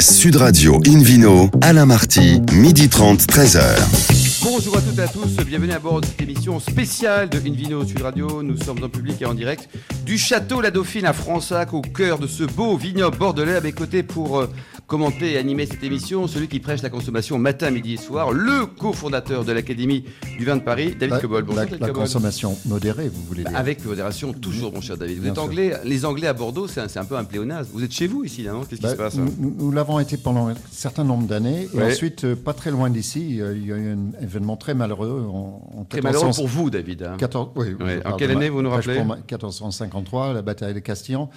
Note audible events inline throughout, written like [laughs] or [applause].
Sud Radio Invino, Alain Marty, midi 30, 13h. Bonjour à toutes et à tous, bienvenue à bord de cette émission spéciale de Invino Sud Radio. Nous sommes en public et en direct du château La Dauphine à Fronsac, au cœur de ce beau vignoble bordelais. À mes côtés pour euh, commenter et animer cette émission, celui qui prêche la consommation matin, midi et soir, le cofondateur de l'Académie du vin de Paris, David La, Cobol. Bonjour, la- David la Cobol. consommation modérée, vous voulez dire Avec modération, toujours, mon cher David. Vous Bien êtes sûr. anglais, les Anglais à Bordeaux, c'est un, peu un pléonasme. Vous êtes chez vous ici, non? Qu'est-ce qui Bah, se passe hein? Nous, l'avons été pendant un certain nombre d'années. Et ensuite, euh, pas très loin d'ici, euh, il y a eu un événement très malheureux en, en Très 1400 malheureux pour vous, David. hein. 14 oui, Ouais. je En quelle année, vous nous rappelez? pour ma- 1453, la bataille de Castillon,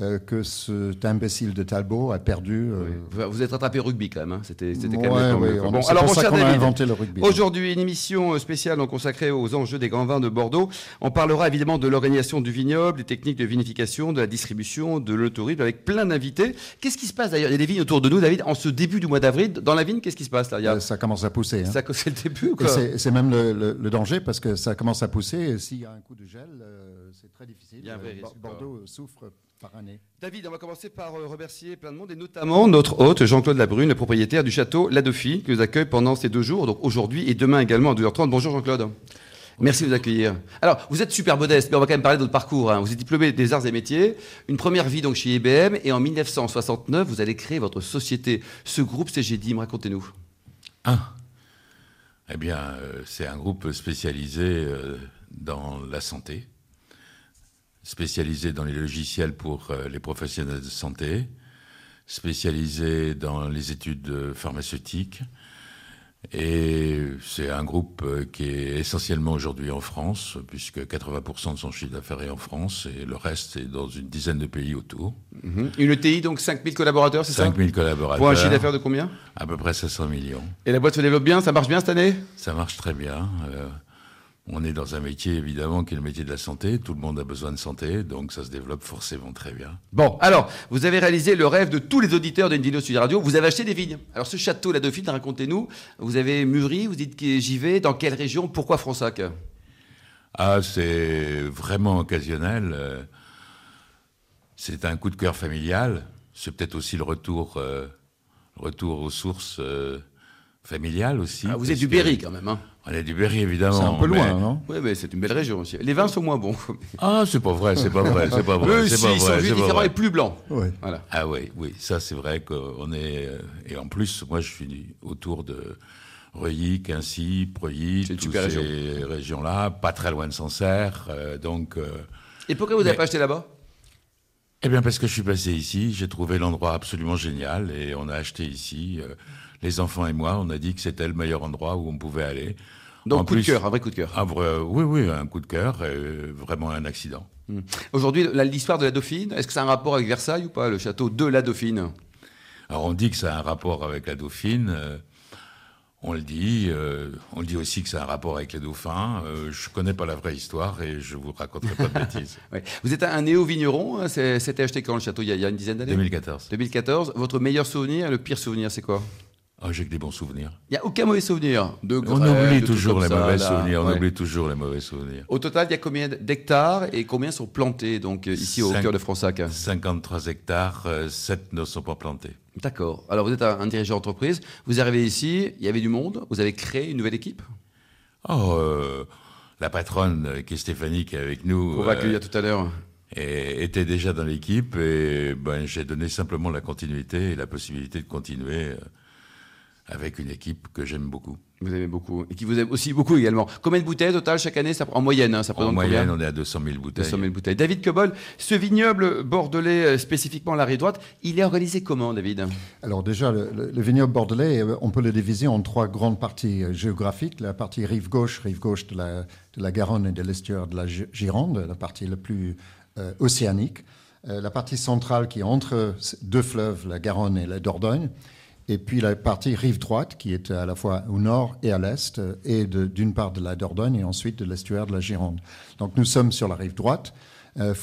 euh, que cet imbécile de Talbot a perdu. Vous- êtes rattrapé rugby quand même. hein. C'était quand ouais, même. ouais, on- Bon, alors, pour ça qu'on a inventé le rugby. Aujourd'hui, une émission euh, spéciale donc, consacrée aux enjeux des grands vins de Bordeaux. On parlera évidemment de l'organisation du vignoble, des techniques de vinification, de la distribution, de l'autorisme, avec plein d'invités. Qu'est-ce qui se passe d'ailleurs? Il y a des vignes autour de nous, David, en ce début du mois d'avril. Dans la vigne, qu'est-ce qui se passe là? Il y a... Euh, ça commence à pousser. hein. Ça, c'est le début c'est même le, le- le danger parce que ça commence à pousser. S'il y a un coup de gel, euh, c'est très difficile. Quoi. Bordeaux souffre par année. David, on va commencer par euh, remercier plein de monde et notamment notre hôte Jean-Claude Labrune, le propriétaire du château La Dauphine, qui nous accueille pendant ces deux jours, donc aujourd'hui et demain également à 2h30. Bonjour Jean-Claude. Merci de nous accueillir. Alors, vous êtes super modeste, mais on va quand même parler de votre parcours. hein. Vous êtes diplômé des arts et métiers, une première vie donc chez IBM, et en 1969, vous allez créer votre société. Ce groupe CGDIM, racontez-nous. Ah Eh bien, euh, c'est un groupe spécialisé euh, dans la santé, spécialisé dans les logiciels pour euh, les professionnels de santé, spécialisé dans les études euh, pharmaceutiques. Et c'est un groupe euh, qui est essentiellement aujourd'hui en France, puisque 80% de son chiffre d'affaires est en France et le reste est dans une dizaine de pays autour. Une ETI, donc 5000 collaborateurs, c'est ça? 5000 collaborateurs. Pour un chiffre d'affaires de combien? À peu près 500 millions. Et la boîte se développe bien, ça marche bien cette année? Ça marche très bien. Euh, on est dans un métier, évidemment, qui est le métier de la santé. Tout le monde a besoin de santé, donc ça se développe forcément très bien. Bon, alors, vous avez réalisé le rêve de tous les auditeurs d'Indino Sud Radio. Vous avez acheté des vignes. Alors, ce château, la Dauphine, racontez-nous. Vous avez mûri, vous dites que j'y vais. Dans quelle région? Pourquoi Fronsac? Ah, c'est vraiment occasionnel. C'est un coup de cœur familial. C'est peut-être aussi le retour, euh, le retour aux sources euh, familiales aussi. Ah, Vous êtes du Berry, quand même. Hein On est du Berry, évidemment. C'est un peu mais- loin, non oui, mais c'est une belle région aussi. Les vins sont moins bons. Ah, c'est pas vrai, c'est pas vrai, c'est pas vrai. Eux, c'est si, pas ils sont vrai, juste différents et plus blancs. Voilà. Ah oui, oui, ça c'est vrai qu'on est... euh, Et en plus, moi je suis autour de Reuilly, Quincy, Preuilly, toutes ces régions-là, pas très loin de Sancerre, euh, donc... euh, Et pourquoi vous n'avez Mais- pas acheté là-bas? Eh bien parce que je suis passé ici, j'ai trouvé l'endroit absolument génial et on a acheté ici. euh, les enfants et moi, on a dit que c'était le meilleur endroit où on pouvait aller. Donc, En coup de cœur, un vrai coup de cœur. Un vrai- oui, oui, un coup de cœur, vraiment un accident. Aujourd'hui, la- l'histoire de la Dauphine, est-ce que ça a un rapport avec Versailles ou pas, le château de la Dauphine? Alors on dit que ça a un rapport avec la Dauphine. euh, on le dit. euh, on le dit aussi que ça a un rapport avec les dauphins. Euh, je connais pas la vraie histoire et je vous raconterai pas de [laughs] bêtises. Ouais. Vous êtes un, néo-vigneron. hein, C'était acheté quand le château il y, a, il y a une dizaine d'années? 2014. 2014. Votre meilleur souvenir, le pire souvenir, c'est quoi? Oh, j'ai que des bons souvenirs. Il n'y a aucun mauvais souvenir. De On grêle, oublie de toujours les ça, mauvais souvenirs. On oublie toujours les mauvais souvenirs. Au total, il y a combien d'hectares et combien sont plantés donc euh, ici au cœur de Fronsac? 53 hectares, 7 ne sont pas plantés. D'accord. Alors vous êtes un, un dirigeant d'entreprise. Vous arrivez ici, il y avait du monde. Vous avez créé une nouvelle équipe? Oh, euh, la patronne euh, qui est Stéphanie qui est avec nous On va euh, accueillir tout à l'heure. et- était déjà dans l'équipe et ben, j'ai donné simplement la continuité et la possibilité de continuer euh, avec une équipe que j'aime beaucoup. Vous aimez beaucoup et qui vous aime aussi beaucoup également. Combien de bouteilles au total chaque année? Ça, En moyenne, hein, ça En moyenne, combien? on est à 200 000 bouteilles. 200 000 bouteilles. David Cobol, ce vignoble bordelais, euh, spécifiquement la rive droite, il est organisé comment, David? Alors déjà, le, le- le vignoble bordelais, euh, on peut le diviser en trois grandes parties euh, géographiques. La partie rive gauche, rive gauche de la, de la Garonne et de l'estuaire de la Gi- Gironde, la partie la plus euh, océanique. Euh, la partie centrale qui est entre deux fleuves, la Garonne et la Dordogne. Et puis la partie rive droite qui est à la fois au nord et à l'est, euh, et d'une part de la Dordogne et ensuite de l'estuaire de la Gironde. Donc nous sommes sur la rive droite. Euh,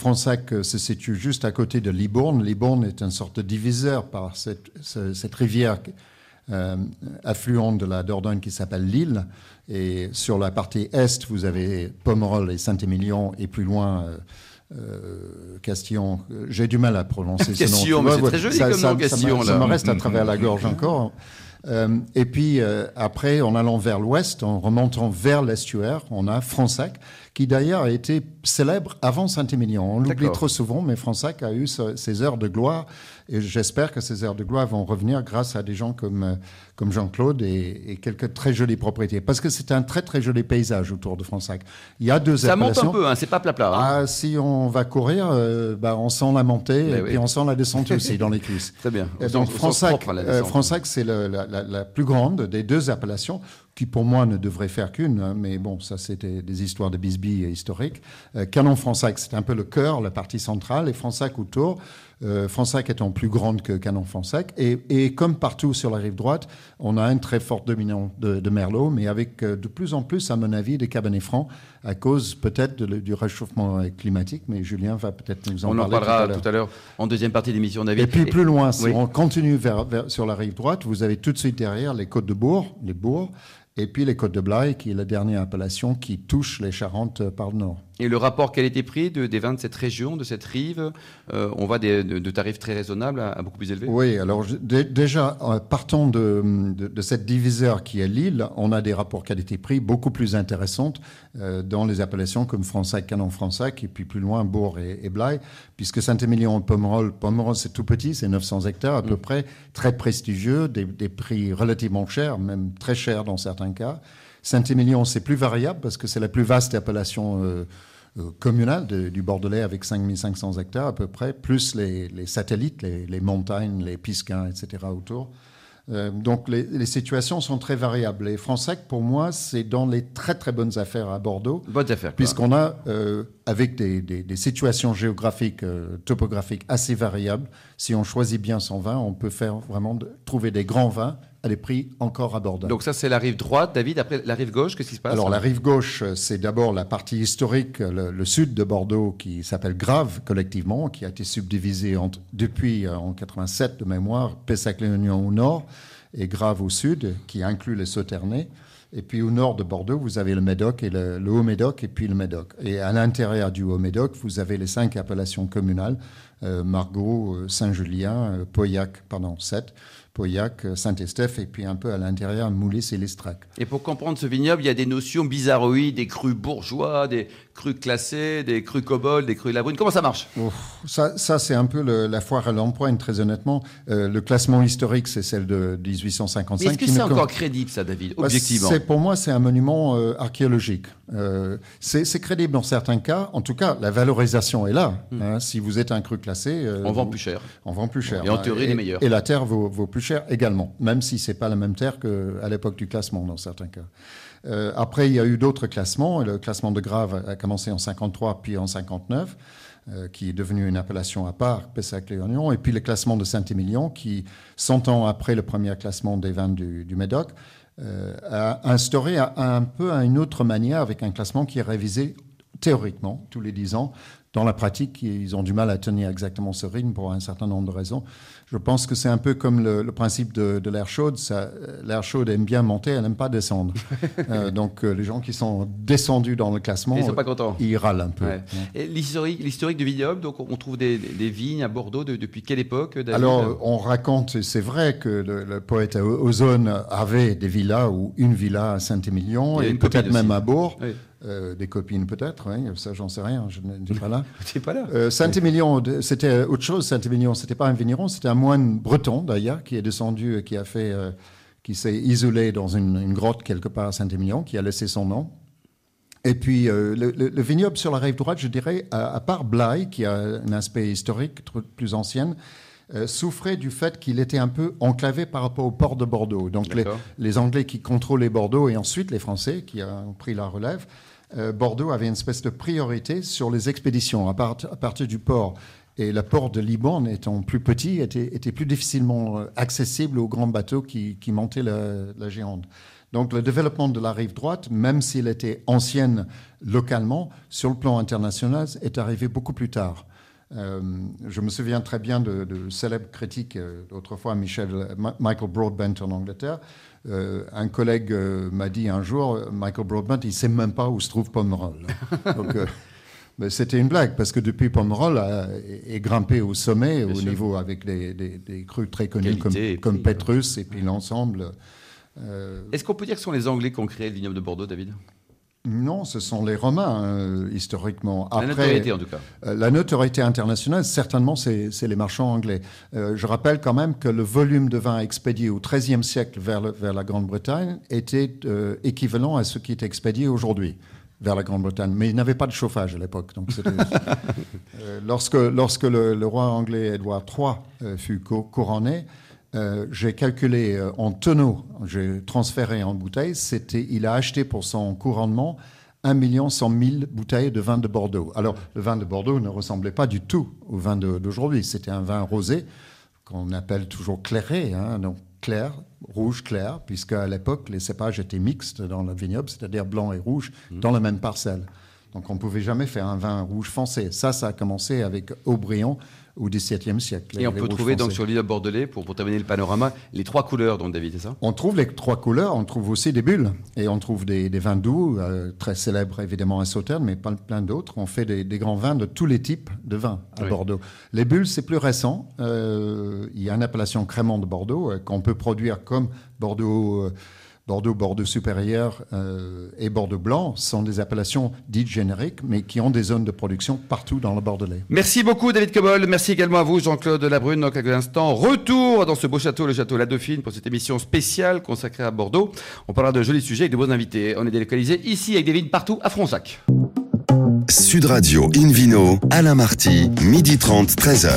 euh, se situe juste à côté de Libourne. Libourne est une sorte de diviseur par cette, ce- cette rivière euh, affluente de la Dordogne qui s'appelle l'Île. Et sur la partie est, vous avez Pomerol et Saint-Émilion, et plus loin, euh, Castillon. J'ai du mal à prononcer ce nom. Très joli ça, comme ça- nom, ça me- Castillon, ça là. me reste à travers la gorge encore. Euh, et puis euh, après, en allant vers l'ouest, en remontant vers l'estuaire, on a Fronsac, qui d'ailleurs a été célèbre avant Saint-Émilion. On l'oublie trop souvent, mais Fronsac a eu ses heures de gloire, et j'espère que ces heures de gloire vont revenir grâce à des gens comme, comme Jean-Claude et, et quelques très jolies propriétés. Parce que c'est un très très joli paysage autour de Fronsac. Il y a deux Ça monte un peu, hein, c'est pas plat plat. hein. Ah, si on va courir, euh, bah, on sent la montée Mais et oui. puis on sent la descente [laughs] aussi dans les cuisses. Très bien. Au donc Fronsac, euh, c'est la, la- la plus grande des deux appellations, qui pour moi ne devrait faire qu'une, hein, mais bon, ça c'était des histoires de bisbis historiques. Euh, Canon-Fronsac, c'est un peu le cœur, la partie centrale, et Fronsac autour. Euh, Fronsac étant plus grande que Canon-Fronsac. Et, et comme partout sur la rive droite, on a un très fort dominant de, de Merlot, mais avec euh, de plus en plus, à mon avis, des cabernets francs, à cause peut-être du réchauffement climatique, mais Julien va peut-être nous en On en parler parlera tout à l'heure. tout à l'heure en deuxième partie d'émission, David. Et puis plus loin, si Oui. on continue vers, vers- sur la rive droite, vous avez tout de suite derrière les côtes de Bourg, les Bourgs, et puis les côtes de Blaye, qui est la dernière appellation qui touche les Charentes par le nord. Et le rapport qualité-prix de, des vins de cette région, de cette rive, euh, on va des- de, de tarifs très raisonnables à, à beaucoup plus élevés. Oui, alors déjà, euh, partant de, de- cette diviseur qui est Lille, on a des rapports qualité-prix beaucoup plus intéressants euh, dans les appellations comme Fronsac, Canon-Fronsac, et puis plus loin, Bourg et, et Blaye, puisque Saint-Émilion, Pomerol, Pomerol c'est tout petit, c'est 900 hectares à peu près, très prestigieux, des, des prix relativement chers, même très chers dans certains cas. Saint-Émilion, c'est plus variable parce que c'est la plus vaste appellation euh, euh, communale de- du Bordelais avec 5500 hectares à peu près, plus les, les satellites, les, les montagnes, les pisquins, etc. autour. Euh, donc les, les situations sont très variables. Et Fronsac, pour moi, c'est dans les très très bonnes affaires à Bordeaux, Bonnes affaires. puisqu'on a, avec des, des- des situations géographiques, topographiques assez variables, si on choisit bien son vin, on peut faire vraiment de- trouver des grands vins à des prix encore abordables. Donc ça, c'est la rive droite, David. Après, la rive gauche, qu'est-ce qui se passe Alors la rive gauche, c'est d'abord la partie historique, le, le sud de Bordeaux, qui s'appelle Grave collectivement, qui a été subdivisé depuis euh, en 87 de mémoire, Pessac-Léognan au nord et Grave au sud, qui inclut les Sauternais. Et puis au nord de Bordeaux, vous avez le Médoc et le, le Haut-Médoc et puis le Médoc. Et à l'intérieur du Haut-Médoc, vous avez les cinq appellations communales, euh, Margaux, euh, Saint-Julien, euh, Pauillac, pardon, sept, Pauillac, Saint-Estèphe et puis un peu à l'intérieur, Moulis et Listrac. Et pour comprendre ce vignoble, il y a des notions bizarroïdes, des crus bourgeois, des crus classés, des crus cobol, des crus labrune. Comment ça marche? Ouf, ça, ça c'est un peu le- la foire à l'empoigne, très honnêtement. Euh, le classement historique, c'est celle de 1855. Mais est-ce que c'est encore crédible, ça, David Bah, Objectivement? Pour moi, c'est un monument euh, archéologique. Euh, c'est crédible dans certains cas. En tout cas, la valorisation est là. hein. si vous êtes un cru classé, Hmm. On vend vous- plus cher. On vend plus cher. Et en Bah, théorie, les meilleurs. Et la terre vaut, vaut plus cher également, même si c'est pas la même terre qu'à l'époque du classement dans certains cas. Euh, après, il y a eu d'autres classements. Le classement de Grave a commencé en 53 puis en 59, euh, qui est devenu une appellation à part, Pessac-Léognan. Et puis le classement de Saint-Émilion, qui, 100 ans après le premier classement des vins du, Médoc, euh, a instauré un, un peu à une autre manière avec un classement qui est révisé théoriquement tous les 10 ans. Dans la pratique, ils ont du mal à tenir exactement ce rythme pour un certain nombre de raisons. Je pense que c'est un peu comme le, le principe de, de l'air chaude. Euh, L'air chaude aime bien monter, elle n'aime pas descendre. [laughs] Euh, donc euh, les gens qui sont descendus dans le classement, Ils sont pas contents. ils râlent un peu. Ouais. Et l'historique, du vignoble, donc on trouve des, vignes à Bordeaux de- depuis quelle époque, Alors, on raconte, c'est vrai que le, le poète Ozone avait des villas ou une villa à Saint-Émilion et peut-être même aussi. à Bourg. Oui. Euh, des copines peut-être, oui, ça j'en sais rien, je n'étais pas là. [laughs] Pas là. Euh, Saint-Émilion, c'était autre chose. Saint-Émilion, c'était pas un vigneron, c'était un moine breton d'ailleurs qui est descendu, euh, qui a fait, euh, qui s'est isolé dans une, une grotte quelque part à Saint-Émilion, qui a laissé son nom. Et puis euh, le, le- le vignoble sur la rive droite, je dirais, à, à part Blaye, qui a un aspect historique plus ancien, euh, souffrait du fait qu'il était un peu enclavé par rapport au port de Bordeaux. Donc les, Anglais qui contrôlaient Bordeaux et ensuite les Français qui ont pris la relève, euh, Bordeaux avait une espèce de priorité sur les expéditions à, part- à partir du port. Et le port de Liban, étant plus petit, était, était plus difficilement euh, accessible aux grands bateaux qui, qui montaient la, la Gironde. Donc le développement de la rive droite, même s'il était ancienne localement, sur le plan international, est arrivé beaucoup plus tard. Euh, je me souviens très bien de, de célèbres critiques, euh, autrefois Michel, Michael Broadbent en Angleterre. Euh, un collègue m'a dit un jour, Michael Broadbent, il ne sait même pas où se trouve Pomerol. [laughs] Donc, Mais C'était une blague, parce que depuis Pomerol a- est grimpé au sommet, au sûr. niveau avec des, des- des crus très connus comme, et Petrus et puis l'ensemble. euh, Est-ce qu'on peut dire que ce sont les Anglais qui ont créé le vignoble de Bordeaux, David? Non, ce sont les Romains, euh, historiquement. La notoriété, en tout cas. Euh, La notoriété internationale, certainement, c'est les marchands anglais. Euh, je rappelle quand même que le volume de vin expédié au XIIIe siècle vers, le- vers la Grande-Bretagne était équivalent à ce qui est expédié aujourd'hui vers la Grande-Bretagne. Mais il n'avait pas de chauffage à l'époque. Donc [laughs] lorsque, lorsque le, le roi anglais Édouard III fut cou- couronné, euh, j'ai calculé euh, en tonneaux, j'ai transféré en bouteilles, c'était, il a acheté pour son couronnement 1 100 000 bouteilles de vin de Bordeaux. Alors, le vin de Bordeaux ne ressemblait pas du tout au vin d'aujourd'hui. C'était un vin rosé qu'on appelle toujours clairé, hein, donc clair, rouge clair, puisque à l'époque, les cépages étaient mixtes dans le vignoble, c'est-à-dire blanc et rouge, dans la même parcelle. Donc, on ne pouvait jamais faire un vin rouge foncé. Ça, ça a commencé avec Aubryon au XVIIe siècle. Et on peut trouver donc sur le vignoble bordelais, pour, pour terminer le panorama, les trois couleurs, donc David, c'est ça? On trouve les trois couleurs, on trouve aussi des bulles et on trouve des, des vins doux, euh, très célèbres évidemment à Sauternes, mais pas plein d'autres. On fait des, des grands vins de tous les types de vins à Oui. Bordeaux. Les bulles, c'est plus récent. Euh, il y a une appellation Crémant de Bordeaux euh, qu'on peut produire comme Bordeaux. Bordeaux, Bordeaux supérieur euh, et Bordeaux blanc sont des appellations dites génériques, mais qui ont des zones de production partout dans le Bordelais. Merci beaucoup David Cobol, merci également à vous Jean-Claude Labrune. Dans quelques instants, retour dans ce beau château, le château La Dauphine, pour cette émission spéciale consacrée à Bordeaux. On parlera de jolis sujets avec de beaux invités. On est délocalisé ici avec des partout à Fronsac. Sud Radio Invino, Alain Marty, midi 30, 13h.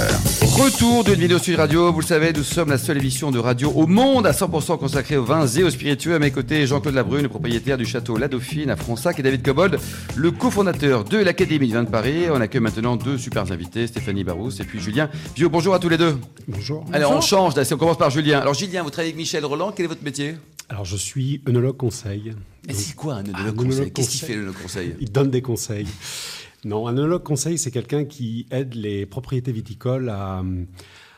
Retour d'une vidéo Sud Radio. Vous le savez, nous sommes la seule émission de radio au monde à 100% consacrée aux vins et aux spiritueux. À mes côtés, Jean-Claude Labrune, le propriétaire du château La Dauphine à Fronsac, et David Cobold, le cofondateur de l'Académie du vin de Paris. On accueille maintenant deux super invités, Stéphanie Barousse et puis Julien Vieux. Bonjour à tous les deux. Bonjour. Alors on change, on commence par Julien. Alors Julien, vous travaillez avec Michel Roland, quel est votre métier? Alors, je suis œnologue conseil. Et c'est quoi un œnologue conseil œnologue Qu'est-ce qu'il conseil. fait le conseil? Il donne des conseils. Non, un œnologue conseil, c'est quelqu'un qui aide les propriétés viticoles à,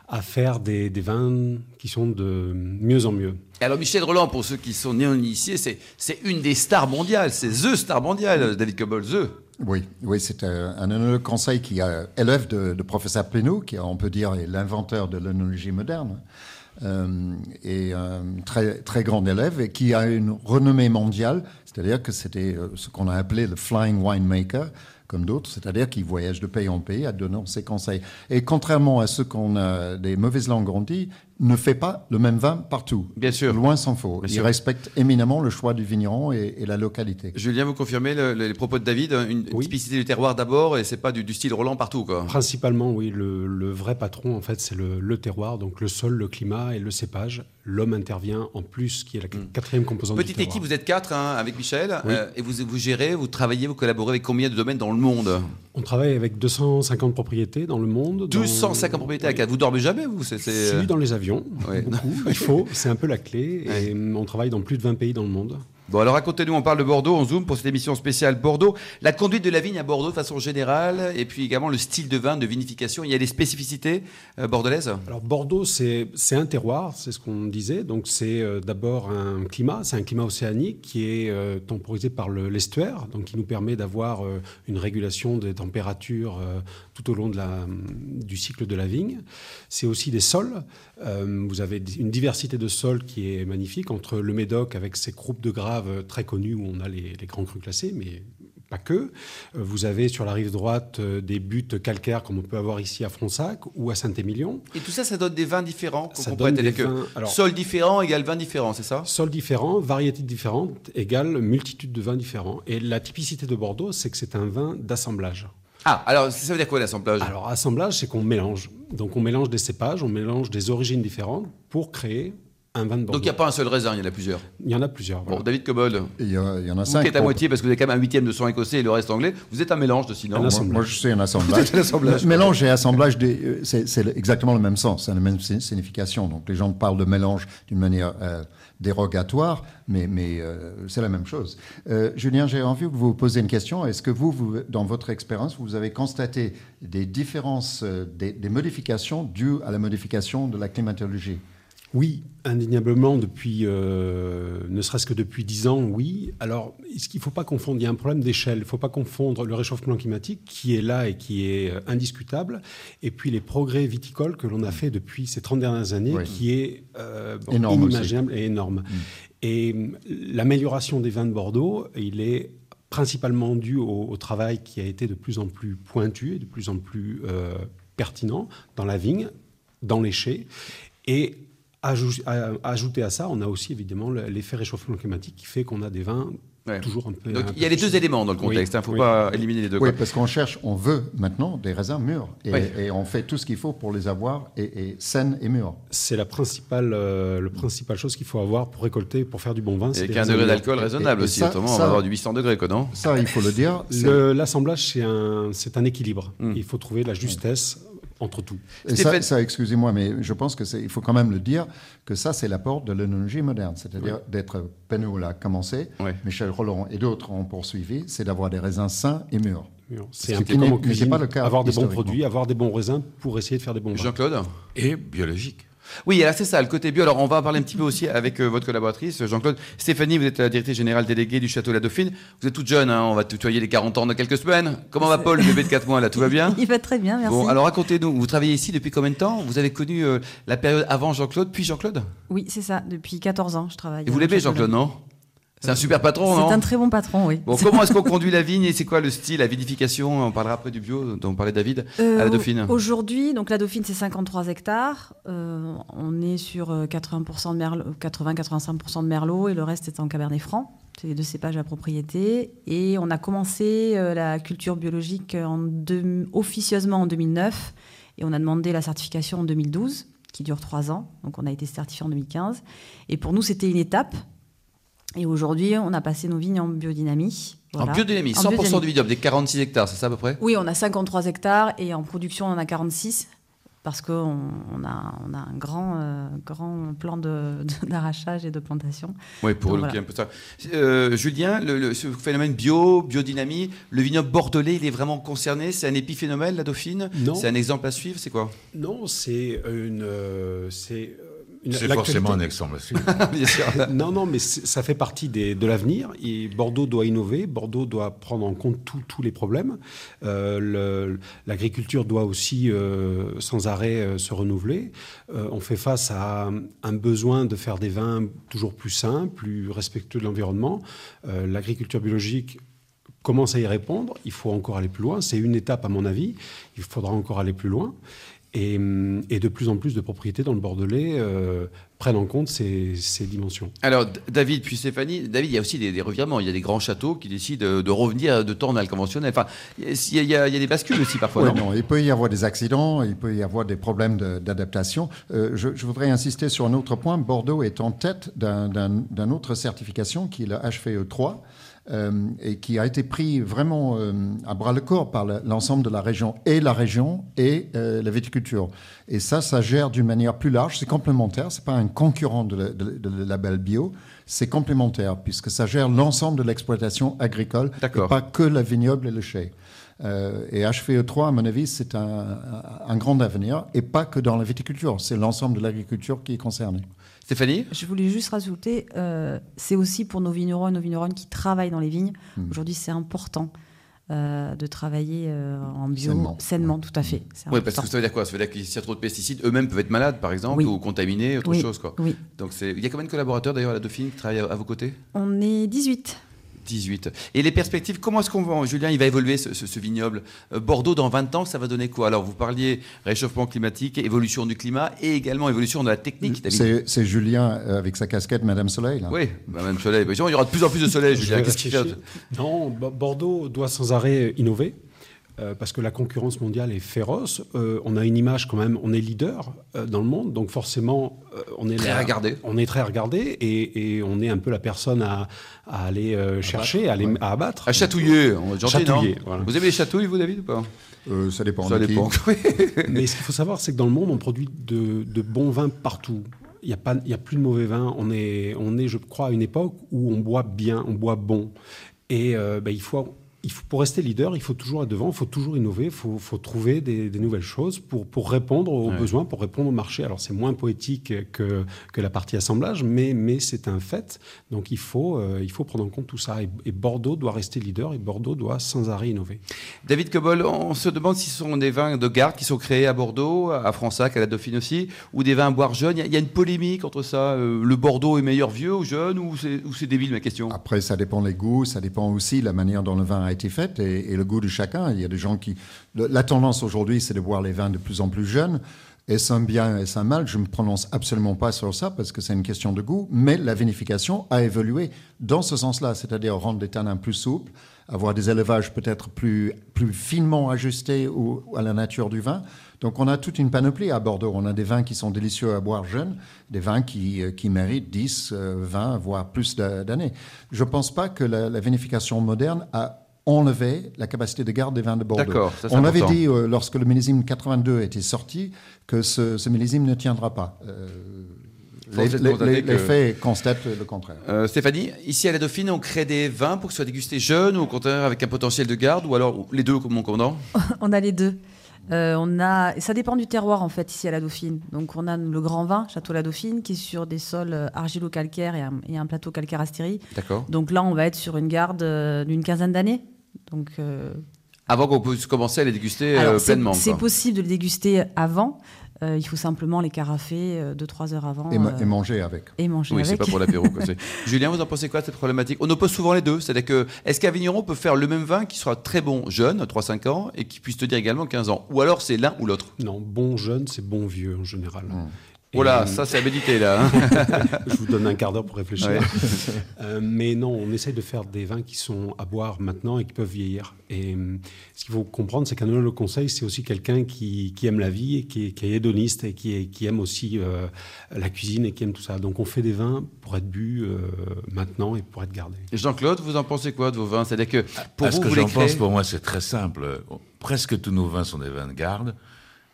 à faire des, des vins qui sont de mieux en mieux. Alors Michel Roland, pour ceux qui sont néo-initiés, c'est, c'est une des stars mondiales, c'est THE star mondiale, David Cobol, THE. Oui, oui c'est un, un œnologue conseil qui est élève de, de professeur Plénaud, qui on peut dire est l'inventeur de l'œnologie moderne, euh, et un très, très grand élève, et qui a une renommée mondiale, c'est-à-dire que c'était euh, ce qu'on a appelé le flying winemaker, comme d'autres, c'est-à-dire qu'il voyage de pays en pays à donner ses conseils. Et contrairement à ce qu'on a des mauvaises langues ont dit, ne fait pas le même vin partout. Bien sûr. Loin s'en faut. Bien Il sûr. respecte éminemment le choix du vigneron et, et la localité. Julien, vous confirmez le- le- les propos de David, une Oui. spécificité du terroir d'abord, et c'est pas du, du style Roland partout, quoi. Principalement, oui, le, le vrai patron, en fait, c'est le, le terroir, donc le sol, le climat et le cépage. L'homme intervient en plus, qui est la quatrième composante du Petite terroir. équipe, vous êtes quatre hein, avec Michel, Oui. euh, et vous, vous gérez, vous travaillez, vous collaborez avec combien de domaines dans le monde? On travaille avec 250 propriétés dans le monde. dans- 250 propriétés à quatre. Vous dormez jamais, vous c'est, c'est- Si, dans les avions, Ouais. beaucoup. Il faut, c'est un peu la clé. Et on travaille dans plus de 20 pays dans le monde. Bon, alors racontez-nous, on parle de Bordeaux, on zoom pour cette émission spéciale Bordeaux. La conduite de la vigne à Bordeaux de façon générale, et puis également le style de vin, de vinification. Il y a des spécificités euh, bordelaises? Alors Bordeaux, c'est un terroir, c'est ce qu'on disait. Donc c'est euh, d'abord un climat, c'est un climat océanique qui est euh, temporisé par le- l'estuaire, donc qui nous permet d'avoir une régulation des températures tout au long la, du cycle de la vigne. C'est aussi des sols. Euh, vous avez une diversité de sols qui est magnifique entre le Médoc avec ses groupes de graves très connus où on a les, les grands crus classés, mais pas que. Euh, Vous avez sur la rive droite euh, des buttes calcaires comme on peut avoir ici à Fronsac ou à Saint-Émilion. Et tout ça, ça donne des vins différents Ça donne des vins- alors- sol différent égale vin différent, c'est ça? Sol différent, variété différente égale multitude de vins différents. Et la typicité de Bordeaux, c'est que c'est un vin d'assemblage. Ah, alors ça veut dire quoi l'assemblage? Alors, assemblage, c'est qu'on mélange. Donc, on mélange des cépages, on mélange des origines différentes pour créer un vin de Bordeaux. Donc il n'y a pas un seul raisin, il y en a plusieurs? Il y en a plusieurs. Bon. David Cobold, Il y, a- il y en a vous cinq. qui êtes à moitié parce que vous avez quand même un huitième de sang écossais et le reste anglais, vous êtes un mélange de sinon. Un Moi, assemblage. moi, je suis un [laughs] assemblage. Vous êtes un assemblage. Mélange et assemblage, euh, c'est exactement le même sens, c'est la même si- signification. Donc les gens parlent de mélange d'une manière euh, dérogatoire, mais, euh, c'est la même chose. Euh, Julien, j'ai envie de vous poser une question. Est-ce que vous, dans votre expérience, vous avez constaté des différences, euh, des modifications dues à la modification de la climatologie? Oui, indéniablement, depuis, euh, ne serait-ce que depuis 10 ans, oui. Alors, ce qu'il ne faut pas confondre, il y a un problème d'échelle. Il ne faut pas confondre le réchauffement climatique, qui est là et qui est euh, indiscutable, et puis les progrès viticoles que l'on a fait depuis ces 30 dernières années, qui est euh, inimaginable et énorme. Mm. Et l'amélioration des vins de Bordeaux, il est principalement dû au, travail qui a été de plus en plus pointu et de plus en plus pertinent dans la vigne, dans les chais. Et ajouter à ça, on a aussi évidemment l'effet réchauffement climatique qui fait qu'on a des vins toujours un peu. Donc il y a les deux éléments dans le contexte, il ne faut pas éliminer les deux. Oui, parce qu'on cherche, on veut maintenant des raisins mûrs et, on fait tout ce qu'il faut pour les avoir et, saines et mûrs. C'est la principale, euh, le principale chose qu'il faut avoir pour récolter, pour faire du bon vin. Et qu'un degré d'alcool raisonnable aussi, autrement on va avoir du 800 degrés, quoi, non? Ça, il faut le dire. L'assemblage, c'est un, un, équilibre. Hmm. Il faut trouver la justesse entre tout. ça, excusez-moi, mais je pense qu'il faut quand même le dire que ça, c'est l'apport de l'œnologie moderne, c'est-à-dire d'être, Penneau l'a commencé, Michel Roland et d'autres ont poursuivi, c'est d'avoir des raisins sains et mûrs. C'est un peu comme cuisine, pas le cas avoir des bons produits, avoir des bons raisins pour essayer de faire des bons vins. Jean-Claude Et biologique. Oui, c'est ça, le côté bio. Alors, on va parler un petit peu aussi avec euh, votre collaboratrice, Jean-Claude. Stéphanie, vous êtes la directrice générale déléguée du Château La Dauphine. Vous êtes toute jeune, hein, on va tutoyer les 40 ans dans quelques semaines. Comment va Paul, le bébé de [laughs] 4 mois, là Tout va bien? Il va très bien, merci. Bon, alors racontez-nous, vous travaillez ici depuis combien de temps? Vous avez connu euh, la période avant Jean-Claude, puis Jean-Claude? Oui, c'est ça, depuis 14 ans, je travaille. Et vous l'aimez, Jean-Claude, non? C'est un super patron, non C'est un très bon patron, oui. Bon, comment est-ce qu'on conduit la vigne et c'est quoi le style, la vinification On parlera après du bio dont parlait David à la euh, Dauphine. Aujourd'hui, donc la Dauphine c'est 53 hectares. Euh, on est sur 80% euh, de 80-85% de merlot et le reste est en cabernet franc. C'est les deux cépages à propriété. Et on a commencé la culture biologique en officieusement en 2009 et on a demandé la certification en 2012 qui dure trois ans. Donc on a été certifié en 2015. Et pour nous, c'était une étape et aujourd'hui, on a passé nos vignes en biodynamie. En biodynamie, 100% du vignoble, des 46 hectares, c'est ça à peu près? Oui, on a 53 hectares et en production, on en a 46 parce qu'on on a, on a, un grand, euh, grand plan [laughs] d'arrachage et de plantation. Oui, pour looker un peu ça. Euh, Julien, le, ce phénomène bio, biodynamie, le vignoble bordelais, il est vraiment concerné? C'est un épiphénomène, la Dauphine? Non. C'est un exemple à suivre? C'est quoi? Non, c'est une. Euh, c'est c'est forcément un exemple. [laughs] [laughs] non, non, mais ça fait partie des, de l'avenir. Et Bordeaux doit innover. Bordeaux doit prendre en compte tous les problèmes. Euh, l'agriculture doit aussi euh, sans arrêt euh, se renouveler. on fait face à un besoin de faire des vins toujours plus sains, plus respectueux de l'environnement. L'agriculture biologique commence à y répondre. Il faut encore aller plus loin. C'est une étape, à mon avis. Il faudra encore aller plus loin. Et, de plus en plus de propriétés dans le Bordelais euh, prennent en compte ces, dimensions. Alors, David, puis Stéphanie, David, il y a aussi des, revirements. Il y a des grands châteaux qui décident de, revenir de temps à le conventionnel. Enfin, il y, a, des bascules aussi parfois. non, il peut y avoir des accidents, il peut y avoir des problèmes d'adaptation. Euh, je, voudrais insister sur un autre point. Bordeaux est en tête d'une autre certification qui est le HVE 3 euh, et qui a été pris vraiment euh, à bras le corps par l'ensemble de la région et la région et euh, la viticulture. Et ça, ça gère d'une manière plus large. C'est complémentaire. C'est pas un concurrent de, de, label bio. C'est complémentaire puisque ça gère l'ensemble de l'exploitation agricole, et pas que la vignoble et le chai. et HVE3, à mon avis, c'est un, un, grand avenir, et pas que dans la viticulture, c'est l'ensemble de l'agriculture qui est concerné. Stéphanie Je voulais juste rajouter, euh, c'est aussi pour nos vignerons et nos vigneronnes qui travaillent dans les vignes. Hmm. Aujourd'hui, c'est important. Euh, de travailler euh, en bio sainement, tout à fait. Oui, parce que ça veut dire quoi? Ça veut dire qu'il y a trop de pesticides, eux-mêmes peuvent être malades, par exemple, ou contaminés, autre chose. Quoi. Oui. Donc il y a combien de collaborateurs d'ailleurs à la Dauphine qui travaillent à vos côtés? On est 18. 18. Et les perspectives, comment est-ce qu'on va, Julien, il va évoluer ce, vignoble? Euh, Bordeaux, dans 20 ans, ça va donner quoi? Alors, vous parliez réchauffement climatique, évolution du climat et également évolution de la technique. C'est Julien euh, avec sa casquette Madame Soleil, là. Oui, Madame Soleil. Il y aura de plus en plus de soleil, Julien. Qu'est-ce qu'il fait Non, Bordeaux doit sans arrêt innover. Euh, parce que la concurrence mondiale est féroce. Euh, on a une image quand même, on est leader euh, dans le monde, donc forcément, on est très regardé. On est très regardé et, on est un peu la personne à, aller chercher, à, aller, à, abattre. À chatouiller, on va chatouiller, Vous aimez les chatouilles, vous, David, ou pas? Ça dépend. Ça dépend. [laughs] Mais ce qu'il faut savoir, c'est que dans le monde, on produit de, bons vins partout. Il n'y a, pas, a plus de mauvais vins. On est, on est, je crois, à une époque où on boit bien, on boit bon. Et ben, il faut il faut, pour rester leader, il faut toujours être devant, il faut toujours innover, il faut, faut, trouver des, des, nouvelles choses pour, pour répondre aux ouais. besoins, pour répondre au marché. Alors c'est moins poétique que, que la partie assemblage, mais, mais c'est un fait. Donc il faut, euh, il faut prendre en compte tout ça. Et, et, Bordeaux doit rester leader et Bordeaux doit sans arrêt innover. David Cobol, on se demande si ce sont des vins de garde qui sont créés à Bordeaux, à Fronsac, à la Dauphine aussi, ou des vins à boire jeunes. Il y, a une polémique entre ça. Euh, le Bordeaux est meilleur vieux ou jeune, ou c'est débile ma question? Après, ça dépend des goûts, ça dépend aussi de la manière dont le vin a été fait et, le goût de chacun. Il y a des gens qui. La tendance aujourd'hui, c'est de boire les vins de plus en plus jeunes. Est-ce un bien, est-ce un mal? Je ne me prononce absolument pas sur ça parce que c'est une question de goût, mais la vinification a évolué dans ce sens-là, c'est-à-dire rendre les tanins plus souples, avoir des élevages peut-être plus, plus finement ajustés au, à la nature du vin. Donc on a toute une panoplie à Bordeaux. On a des vins qui sont délicieux à boire jeunes, des vins qui, qui méritent 10, 20, voire plus d'années. Je ne pense pas que la vinification moderne a enlevé la capacité de garde des vins de Bordeaux. Ça, On avait dit, euh, lorsque le millésime 82 était sorti, que ce, ce millésime ne tiendra pas. Euh, les, les, les, les, faits constatent le contraire. Euh, Stéphanie, ici à la Dauphine, on crée des vins pour qu'ils soient dégustés jeunes ou au contraire avec un potentiel de garde ou alors les deux, mon commandant [laughs] On a les deux. Euh, on a, ça dépend du terroir en fait ici à la Dauphine. Donc on a le grand vin, Château La Dauphine, qui est sur des sols argilo-calcaires et, un, et un plateau calcaire astérie. D'accord. Donc là, on va être sur une garde d'une quinzaine d'années. Donc euh... avant qu'on puisse commencer à les déguster Alors, pleinement. C'est possible de les déguster avant. Euh, il faut simplement les carafer 2-3 heures avant. Et, ma et, manger avec. Et manger oui, avec. c'est pas pour l'apéro. [laughs] Julien, vous en pensez quoi de cette problématique? On oppose souvent les deux. C'est-à-dire que, est-ce qu'un vigneron peut faire le même vin qui sera très bon jeune, 3-5 ans, et qui puisse tenir également 15 ans? Ou alors c'est l'un ou l'autre? Non, bon jeune, c'est bon vieux en général. Mmh. Voilà, ça c'est à méditer là. Hein. [laughs] je vous donne un quart d'heure pour réfléchir. Ouais. [laughs] euh, mais non, on essaye de faire des vins qui sont à boire maintenant et qui peuvent vieillir. Et euh, ce qu'il faut comprendre, c'est qu'un le conseil, c'est aussi quelqu'un qui, qui, aime la vie et qui est, qui est hédoniste et qui, est, qui aime aussi euh, la cuisine et qui aime tout ça. Donc on fait des vins pour être bu euh, maintenant et pour être gardé. Jean-Claude, vous en pensez quoi de vos vins? C'est-à-dire que pour à vous, ce que vous j'en créez... pense, pour moi, c'est très simple. Presque tous nos vins sont des vins de garde.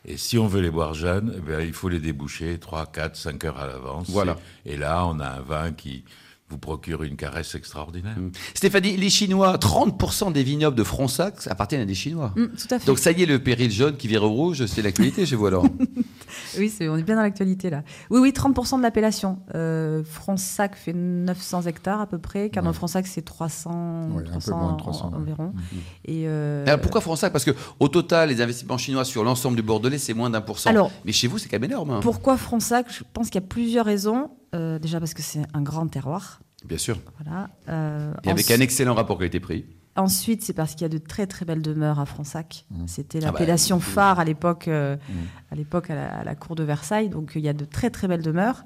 Et si on veut les boire jeunes, eh bien, il faut les déboucher 3, 4, 5 heures à l'avance. Voilà. Et, et, là, on a un vin qui vous procure une caresse extraordinaire. Mmh. Stéphanie, les Chinois, 30% des vignobles de Fronsac appartiennent à des Chinois. Mmh, tout à fait. Donc ça y est, le péril jaune qui vire au rouge, c'est l'actualité chez vous alors [laughs] Oui, est, on est bien dans l'actualité là. Oui, oui, 30% de l'appellation. Euh, Fronsac fait 900 hectares à peu près. Carnot ouais. Fronsac, c'est 300, ouais, 300, un peu moins de 300 en, environ. Mmh. Et euh... Alors pourquoi Fronsac Parce qu'au total, les investissements chinois sur l'ensemble du Bordelais, c'est moins d'un pour cent. Alors, Mais chez vous, c'est quand même énorme. Hein. Pourquoi Fronsac Je pense qu'il y a plusieurs raisons. Euh, déjà parce que c'est un grand terroir. Bien sûr. Voilà. Euh, Et avec un excellent rapport qualité-prix. Ensuite, c'est parce qu'il y a de très très belles demeures à Fronsac. Mmh. C'était l'appellation ah bah, phare à l'époque, euh, mmh. à l'époque à, la, à la cour de Versailles. Donc il y a de très très belles demeures.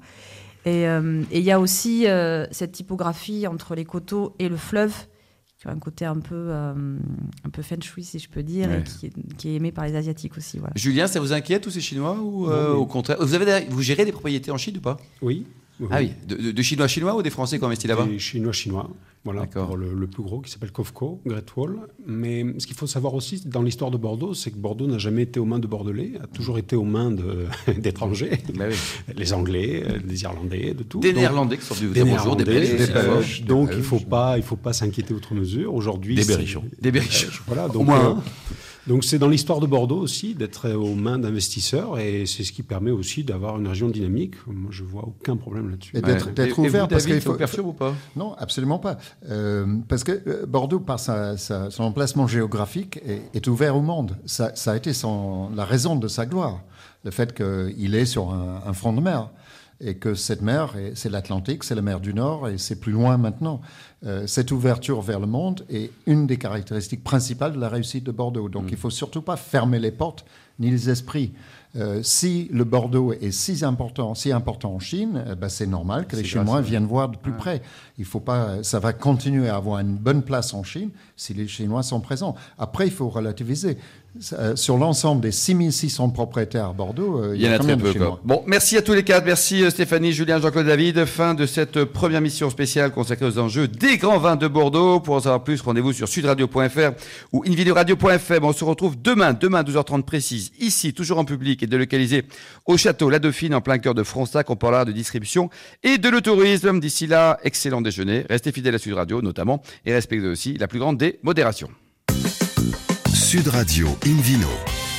Et, euh, et il y a aussi euh, cette typographie entre les coteaux et le fleuve, qui a un côté un peu euh, un peu feng shui si je peux dire, ouais. et qui est, qui est, aimé par les asiatiques aussi. Voilà. Julien, ça vous inquiète tous ces Chinois ou non, au contraire Vous avez vous gérez des propriétés en Chine ou pas? Oui. Oui. Ah oui, de, de, chinois chinois ou des Français qui ont investi là-bas Des chinois chinois, voilà, pour le, le, plus gros qui s'appelle Kofco, Great Wall. Mais ce qu'il faut savoir aussi dans l'histoire de Bordeaux, c'est que Bordeaux n'a jamais été aux mains de Bordelais, a toujours été aux mains [laughs] d'étrangers, bah oui. les Anglais, les Irlandais, de tout. Des donc, Néerlandais qui sont venus vous dire bonjour, des Belges. Des Belges. Donc il ne faut pas, il faut pas s'inquiéter outre mesure. Aujourd'hui, des berrichons. Des berrichons. Euh, voilà, donc, au moins. Donc c'est dans l'histoire de Bordeaux aussi d'être aux mains d'investisseurs et c'est ce qui permet aussi d'avoir une région dynamique. Moi je vois aucun problème là-dessus. Et d'être ouais. ouvert et vous, parce qu'il faut perçu ou pas? Non, absolument pas. Euh, parce que Bordeaux par sa, sa, son emplacement géographique est, est, ouvert au monde. Ça, ça a été son, la raison de sa gloire, le fait qu'il est sur un, un front de mer et que cette mer, c'est l'Atlantique, c'est la mer du Nord, et c'est plus loin maintenant. Euh, cette ouverture vers le monde est une des caractéristiques principales de la réussite de Bordeaux. Donc mmh. il ne faut surtout pas fermer les portes ni les esprits. Euh, si le Bordeaux est si important, si important en Chine, eh ben c'est normal que les Chinois viennent voir de plus ouais. près. Il faut pas, ça va continuer à avoir une bonne place en Chine si les Chinois sont présents. Après, il faut relativiser. Euh, sur l'ensemble des 6600 propriétaires à Bordeaux, euh, il y, en a, très peu. Bon, merci à tous les quatre. Merci Stéphanie, Julien, Jean-Claude David. Fin de cette première mission spéciale consacrée aux enjeux des grands vins de Bordeaux. Pour en savoir plus, rendez-vous sur sudradio.fr ou invideoradio.fr. On se retrouve demain, demain 12h30 précise, ici, toujours en public et délocalisé au château La Dauphine, en plein cœur de Fronsac. On parlera de distribution et de le tourisme. D'ici là, excellent déjeuner. Restez fidèles à Sud Radio, notamment, et respectez aussi la plus grande des modérations. Sud Radio Invino.